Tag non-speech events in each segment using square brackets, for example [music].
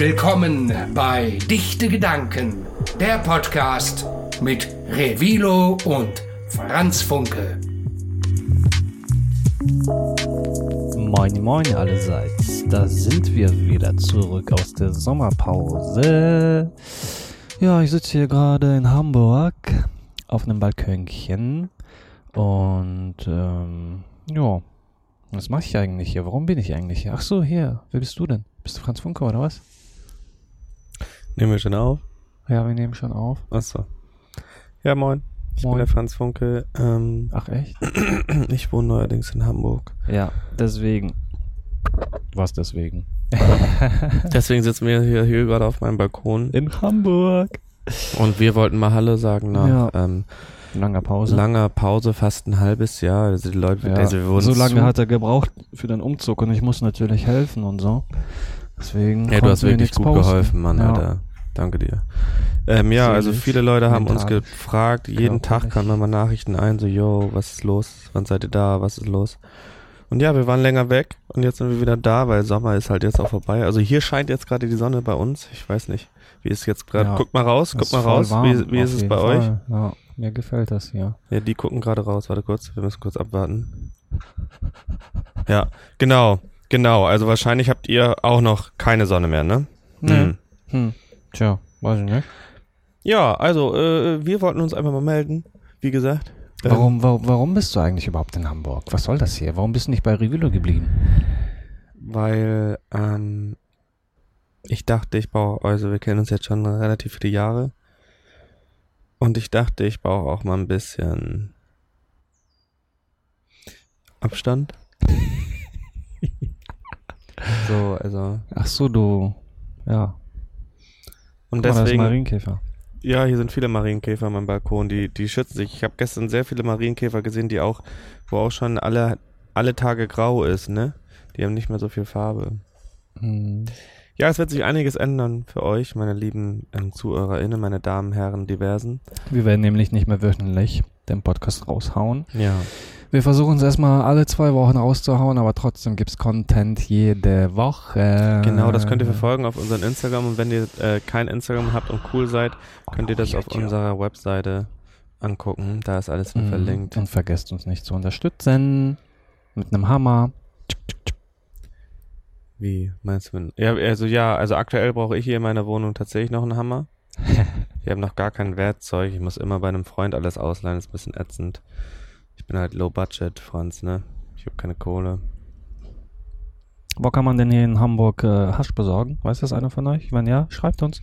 willkommen bei Dichte Gedanken, der Podcast mit Revilo und Franz Funke. Moin, moin allerseits. Da sind wir wieder zurück aus der Sommerpause. Ja, ich sitze hier gerade in Hamburg auf einem Balkönchen und ähm, ja, was mache ich eigentlich hier? Warum bin ich eigentlich hier? Ach so, hier. Wer bist du denn? Bist du Franz Funke oder was? Nehmen wir schon auf? Ja, wir nehmen schon auf. Achso. Ja, moin. Ich Moin. bin der Franz Funke. Ähm, Ach echt? [clears throat] ich wohne neuerdings in Hamburg. Ja, deswegen. Was deswegen? [laughs] Deswegen sitzen wir hier, hier gerade auf meinem Balkon. In Hamburg. Und wir wollten mal Hallo sagen nach Ja. ähm, Langer Pause. langer Pause, fast ein halbes Jahr. Also die Leute, Ja, also wir wurden so lange zu, hat er gebraucht für den Umzug und ich muss natürlich helfen und so. Deswegen. Ja, du hast wirklich gut posten. geholfen, Mann, Ja. Alter. Danke dir. Ähm, ja, also viele Leute haben uns gefragt, jeden Tag körperlich. kamen immer Nachrichten ein, so, yo, was ist los? Wann seid ihr da? Was ist los? Und ja, wir waren länger weg und jetzt sind wir wieder da, weil Sommer ist halt jetzt auch vorbei. Also hier scheint jetzt gerade die Sonne bei uns. Ich weiß nicht, wie ist jetzt gerade. Ja, Guck mal raus, guck mal raus. warm, wie wie ist es bei euch? Fall. Ja, mir gefällt das hier. Ja, die gucken gerade raus. Warte kurz, wir müssen kurz abwarten. Ja, genau, genau. Also wahrscheinlich habt ihr auch noch keine Sonne mehr, ne? Nee. Hm. Hm. Tja, weiß ich nicht. Ja, also äh, wir wollten uns einfach mal melden, wie gesagt. Ähm, Warum, warum, warum bist du eigentlich überhaupt in Hamburg? Was soll das hier? Warum bist du nicht bei Revilo geblieben? Weil ähm, ich dachte, ich brauche, also wir kennen uns jetzt schon relativ viele Jahre. Und ich dachte, ich brauche auch mal ein bisschen Abstand. [laughs] so, also. Ach so, du. Ja. Und Guck mal, deswegen. Marienkäfer. Ja, hier sind viele Marienkäfer meinem Balkon, die, die schützen sich. Ich habe gestern sehr viele Marienkäfer gesehen, die auch, wo auch schon alle, alle Tage grau ist, ne? Die haben nicht mehr so viel Farbe. Hm. Ja, es wird sich einiges ändern für euch, meine lieben ähm, ZuhörerInnen, meine Damen, Herren, diversen. Wir werden nämlich nicht mehr wöchentlich den Podcast raushauen. Ja. Wir versuchen es erstmal alle zwei Wochen rauszuhauen, aber trotzdem gibt's Content jede Woche. Genau, das könnt ihr verfolgen auf unserem Instagram und wenn ihr äh, kein Instagram habt und cool seid, könnt ihr das auf YouTube. unserer Webseite angucken. Da ist alles Mhm. verlinkt. Und vergesst uns nicht zu unterstützen. Mit einem Hammer. Wie meinst du? Ja, also ja, also aktuell brauche ich hier in meiner Wohnung tatsächlich noch einen Hammer. [laughs] Ich habe noch gar kein Werkzeug. Ich muss immer bei einem Freund alles ausleihen. Das ist ein bisschen ätzend. Ich bin halt low budget, Franz, ne? Ich habe keine Kohle. Wo kann man denn hier in Hamburg äh, Hasch besorgen? Weiß das einer von euch? Wenn ja, schreibt uns.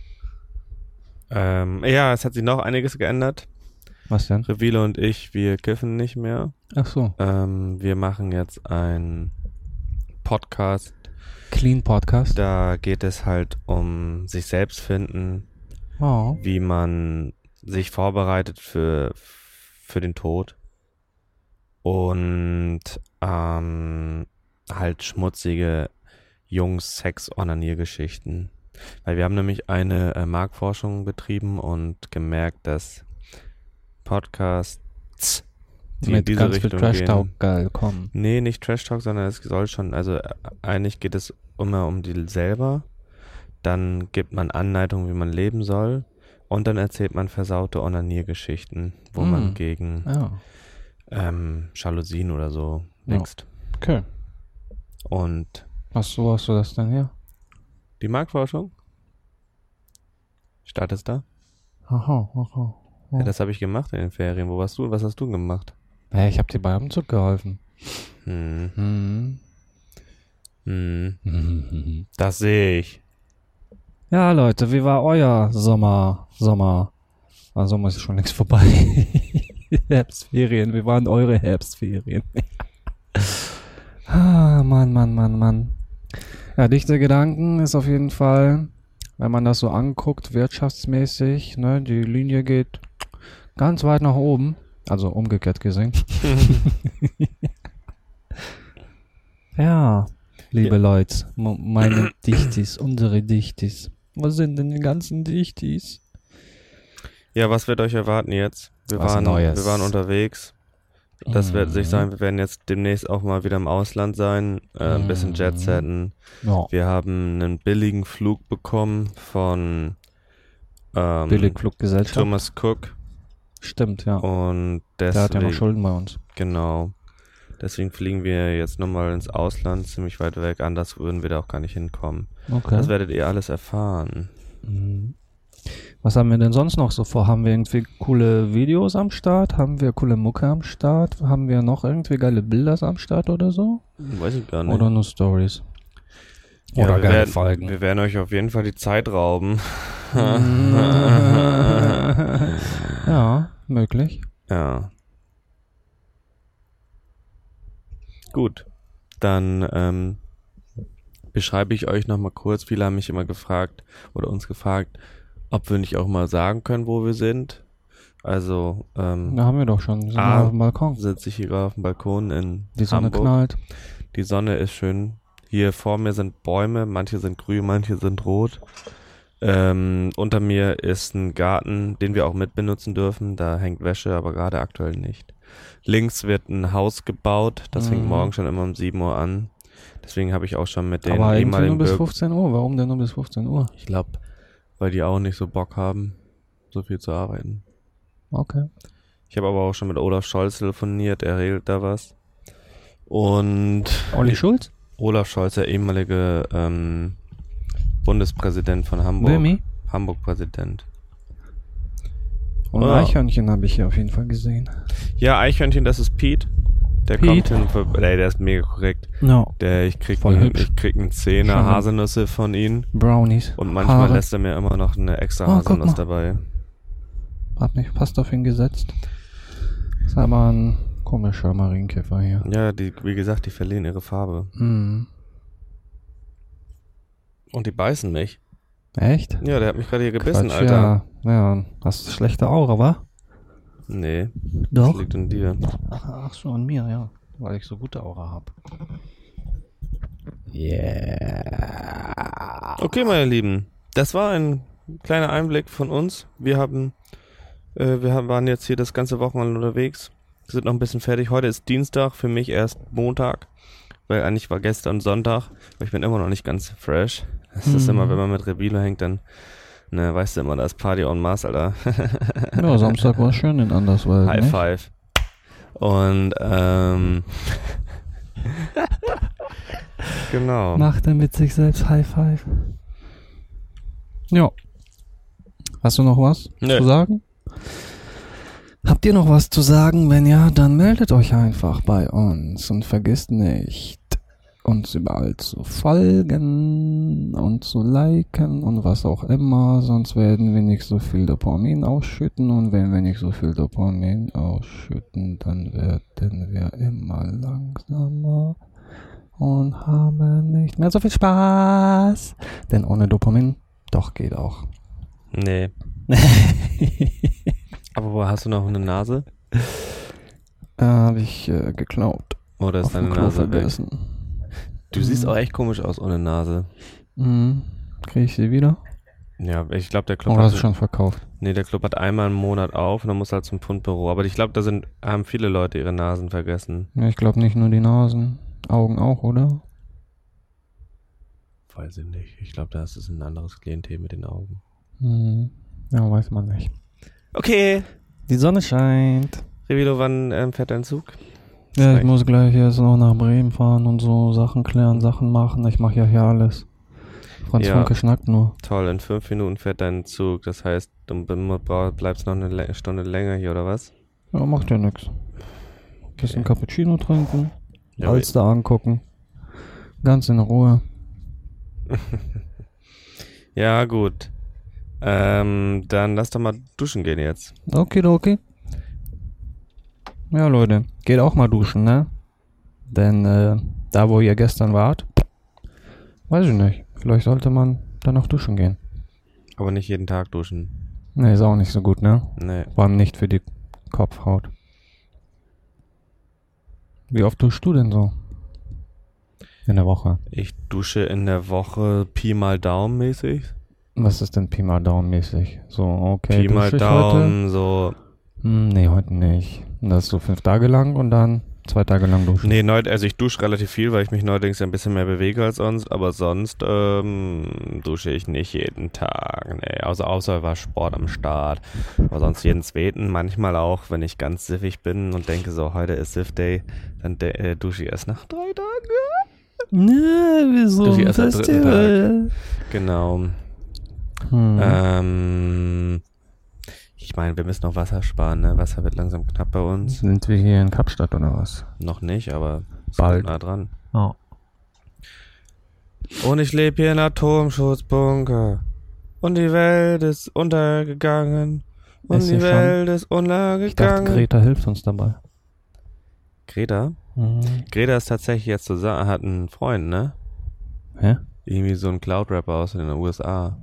Ähm, ja, es hat sich noch einiges geändert. Was denn? Revilo und ich, wir kiffen nicht mehr. Ach so. Ähm, wir machen jetzt einen Podcast. Clean Podcast. Da geht es halt um sich selbst finden, Oh. wie man sich vorbereitet für, für den Tod. Und ähm, halt schmutzige Jungs-Sex-Onanier-Geschichten. Weil wir haben nämlich eine äh, Marktforschung betrieben und gemerkt, dass Podcasts, die in Mit diese ganz viel Richtung Trash gehen, Talk geil kommen. Nee, nicht Trash Talk, sondern es soll schon, also äh, eigentlich geht es immer um die selber. Dann gibt man Anleitungen, wie man leben soll. Und dann erzählt man versaute Onaniergeschichten, wo Mm. man gegen Ja. Ähm, Jalousien oder so Ja. wächst. Okay. Und Was, wo hast du das denn hier? die Marktforschung? Startest da? Aha, aha. Ja, das habe ich gemacht in den Ferien. Wo warst du? Was hast du gemacht? Hey, ich hab dir beim Umzug geholfen. Hm, Hm. hm, [laughs] das sehe ich. Ja, Leute, wie war euer Sommer? Sommer. Ah, Sommer ist schon längst vorbei. [laughs] [laughs] Herbstferien, wie waren eure Herbstferien? [laughs] ah, Mann, Mann, Mann, Mann. Ja, dichte Gedanken ist auf jeden Fall, wenn man das so anguckt, wirtschaftsmäßig, ne, die Linie geht ganz weit nach oben. Also umgekehrt gesehen. [laughs] ja, liebe Ja. Leute, meine Dichtis, unsere Dichtis. Was sind denn die ganzen Dichtis? Ja, was wird euch erwarten jetzt? Wir Was waren, Neues. wir waren unterwegs. Das wird sich Mhm. sein, wir werden jetzt demnächst auch mal wieder im Ausland sein, äh, ein bisschen Mhm. Jetsetten. Ja, Wir haben einen billigen Flug bekommen von ähm, Billigfluggesellschaft. Thomas Cook Stimmt, ja. und Der hat ja deswegen, noch Schulden bei uns. genau. Deswegen fliegen wir jetzt nochmal ins Ausland, ziemlich weit weg. Anders würden wir da auch gar nicht hinkommen. Okay. Das werdet ihr alles erfahren. Mhm. Was haben wir denn sonst noch so vor? Haben wir irgendwie coole Videos am Start? Haben wir coole Mucke am Start? Haben wir noch irgendwie geile Bilder am Start oder so? Weiß ich gar nicht. Oder nur Stories? Ja, oder wir geile werden, Folgen? Wir werden euch auf jeden Fall die Zeit rauben. [laughs] ja, möglich. Ja. Gut. Dann ähm, beschreibe ich euch nochmal kurz. Viele haben mich immer gefragt oder uns gefragt, ob wir nicht auch mal sagen können, wo wir sind. Also ähm, Da haben wir doch schon. Wir sind Ah. mal auf dem Balkon. sitze ich hier gerade auf dem Balkon in Die Sonne Hamburg. knallt. Die Sonne ist schön. Hier vor mir sind Bäume, manche sind grün, manche sind rot. Ähm, unter mir ist ein Garten, den wir auch mitbenutzen dürfen. Da hängt Wäsche, aber gerade aktuell nicht. Links wird ein Haus gebaut. Das fängt Mhm. morgen schon immer um 7 Uhr an. Deswegen habe ich auch schon mit den Aber irgendwie nur ehemaligen bis Bürgern. 15 Uhr. Warum denn nur bis 15 Uhr? Ich glaube, weil die auch nicht so Bock haben, so viel zu arbeiten. Okay. Ich habe aber auch schon mit Olaf Scholz telefoniert. Er regelt da was. Und Olli Schulz? Olaf Scholz, der ehemalige ähm, Bundespräsident von Hamburg. Böhmi? Hamburg-Präsident. Und Ah. Eichhörnchen habe ich hier auf jeden Fall gesehen. Ja, Eichhörnchen, das ist Pete. Der Pete? kommt hin. Ey, der ist mega korrekt. Ja. Der, ich krieg, Voll ich krieg einen Zehner. Haselnüsse von ihm. Brownies. Und manchmal Haare. lässt er mir immer noch eine extra Oh, Haselnuss dabei. Hab mich fast auf ihn gesetzt. Ist aber ein komischer Marienkäfer hier. Ja, die, wie gesagt, die verlieren ihre Farbe. Hm. Und die beißen mich. Echt? Ja, der hat mich gerade hier gebissen, Quatsch, Alter. Ja, ja, hast schlechte Aura, wa? Nee, Doch. das liegt an dir. Ach, ach so, an mir, ja. Weil ich so gute Aura hab. Yeah. Okay, meine Lieben, das war ein kleiner Einblick von uns. Wir haben, äh, wir haben, waren jetzt hier das ganze Wochenende unterwegs, sind noch ein bisschen fertig. Heute ist Dienstag, für mich erst Montag, weil eigentlich war gestern Sonntag, aber ich bin immer noch nicht ganz fresh. Das ist Mhm. immer, wenn man mit Rebilo hängt, dann, ne, weißt du immer, da ist Party on Mars, Alter. Ja, Samstag war schön in Anderswald. High nicht? five. Und, ähm, [laughs] genau. Macht er mit sich selbst High Five. Ja. Hast du noch was Nö. zu sagen? Habt ihr noch was zu sagen? Wenn ja, dann meldet euch einfach bei uns und vergisst nicht, uns überall zu folgen und zu liken und was auch immer, sonst werden wir nicht so viel Dopamin ausschütten und wenn wir nicht so viel Dopamin ausschütten, dann werden wir immer langsamer und haben nicht mehr so viel Spaß. Denn ohne Dopamin, doch geht auch. Nee. [laughs] Aber wo hast du noch eine Nase? Äh, Habe ich äh, geklaut. Oder ist deine Nase weg? vergessen. Du siehst Mhm. auch echt komisch aus ohne Nase. Mhm. Kriege ich sie wieder? Ja, ich glaube, der Club Oder hast du hat, schon verkauft? nee, der Club hat einmal im Monat auf und dann muss halt zum Fundbüro. Aber ich glaube, da sind, haben viele Leute ihre Nasen vergessen. Ja, ich glaube nicht nur die Nasen. Augen auch, oder? Weiß ich nicht. Ich glaube, da ist es ein anderes Klientel mit den Augen. Mhm. Ja, weiß man nicht. Okay. Die Sonne scheint. Revilo, wann ähm, fährt dein Zug? Ja, ich muss gleich jetzt noch nach Bremen fahren und so Sachen klären, Sachen machen. Ich mache ja hier alles. Franz Ja. Funke schnackt nur. Toll, in fünf Minuten fährt dein Zug. Das heißt, du bleibst noch eine Stunde länger hier, oder was? Ja, macht ja nix. Bisschen Cappuccino trinken, Ja, Alster angucken. Ganz in Ruhe. [laughs] Ja, gut. Ähm, dann lass doch mal duschen gehen jetzt. Okay, okay. Ja, Leute, geht auch mal duschen, ne? Denn äh, da, wo ihr gestern wart, weiß ich nicht. Vielleicht sollte man dann noch duschen gehen. Aber nicht jeden Tag duschen. Ne, ist auch nicht so gut, ne? Nee. Vor allem nicht für die Kopfhaut. Wie oft duschst du denn so? In der Woche. Ich dusche in der Woche Pi mal Daumen mäßig. Was ist denn Pi mal Daumen mäßig? So, okay, Pi mal Daumen, so nee, heute nicht. Das ist so fünf Tage lang und dann zwei Tage lang duschen. Nee, neu, also ich dusche relativ viel, weil ich mich neuerdings ein bisschen mehr bewege als sonst, aber sonst ähm, dusche ich nicht jeden Tag. Nee, also außer war Sport am Start. Aber sonst jeden zweiten, manchmal auch, wenn ich ganz siffig bin und denke so, heute ist Siff Day, dann äh, dusche ich erst nach drei Tagen. Nee, wieso? Durch die erste dritten Festival. Genau. Hm. Ähm, ich meine, wir müssen noch Wasser sparen, ne? Wasser wird langsam knapp bei uns. Sind wir hier in Kapstadt oder was? Noch nicht, aber Bald. nah dran. Oh. Und ich lebe hier in Atomschutzbunker. Und die Welt ist untergegangen. Und Ist die ja schon- Welt ist Ich dachte, untergegangen. Greta hilft uns dabei. Greta? Mhm. Greta ist tatsächlich jetzt zusammen, hat einen Freund, ne? Hä? Irgendwie so ein Cloud-Rapper aus den USA.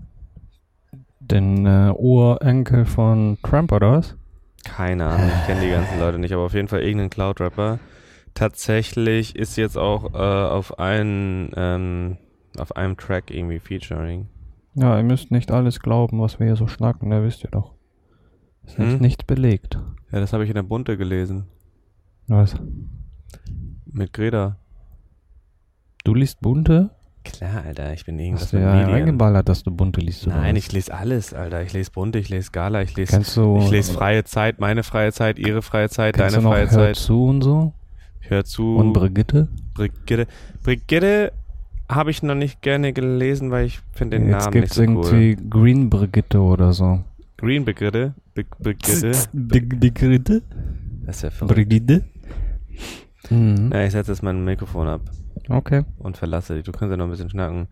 Den äh, Urenkel von Trump oder was? Keine Ahnung, ich kenne die [sighs] ganzen Leute nicht, aber auf jeden Fall irgendein Cloud-Rapper. Tatsächlich ist jetzt auch äh, auf, einen, ähm, auf einem Track irgendwie featuring. Ja, ihr müsst nicht alles glauben, was wir hier so schnacken, da wisst ihr doch. Ist Hm? nicht, nicht belegt. Ja, das habe ich in der Bunte gelesen. Was? Mit Greta. Du liest bunte? Klar, Alter, ich bin irgendwas Hast du mit ja Medien. reingeballert, dass du bunte liest? oder Nein, was? ich lese alles, Alter. Ich lese Bunte, ich lese Gala, ich lese, du, ich lese freie Zeit, meine freie Zeit, ihre freie Zeit, deine du noch freie Hör Zeit. zu und so? Hör zu. Und Brigitte? Brigitte. Brigitte habe ich noch nicht gerne gelesen, weil ich finde den Jetzt Namen nicht gibt's so cool. irgendwie Green Brigitte oder so. Green Brigitte. Big Brigitte. Brigitte? Das ist ja verrückt. Brigitte? Mhm. Ja, ich setze jetzt mein Mikrofon ab Okay. und verlasse dich. Du kannst ja noch ein bisschen schnacken.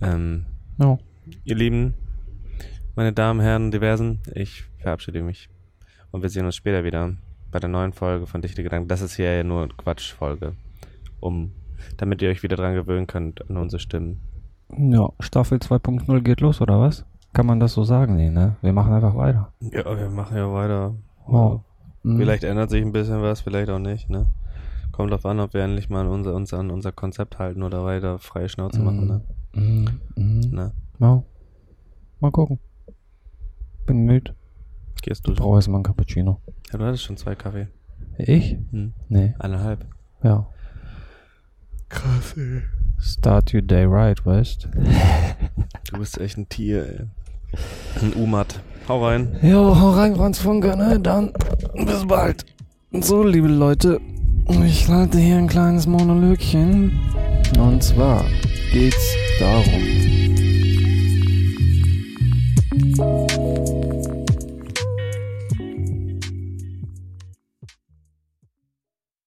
Ähm, Ja. ihr Lieben, meine Damen, Herren, Diversen, ich verabschiede mich. Und wir sehen uns später wieder bei der neuen Folge von Dichte Gedanken. Das ist hier ja nur Quatschfolge. Um, damit ihr euch wieder dran gewöhnen könnt an unsere Stimmen. Ja, Staffel 2.0 geht los, oder was? Kann man das so sagen? Nee, ne? Wir machen einfach weiter. Ja, wir machen ja weiter. Oh. Vielleicht ändert sich ein bisschen was, vielleicht auch nicht, ne? Kommt drauf an, ob wir endlich mal an unser, uns an unser Konzept halten oder weiter freie Schnauze machen, ne? Mhm. Mhm. ne? Ja. Mal gucken. Bin müde. Gehst du? Brauche erstmal einen Cappuccino. Ja, du hattest schon zwei Kaffee. Ich? Hm. Nee. Eineinhalb. Ja. Krass, ey. Start your day right, weißt Du bist echt ein Tier, ey. Ein Umat. Hau rein. Jo, hau rein, Franz Funke, ne? Dann bis bald. So, liebe Leute, ich halte hier ein kleines Monologchen. Und zwar geht's darum,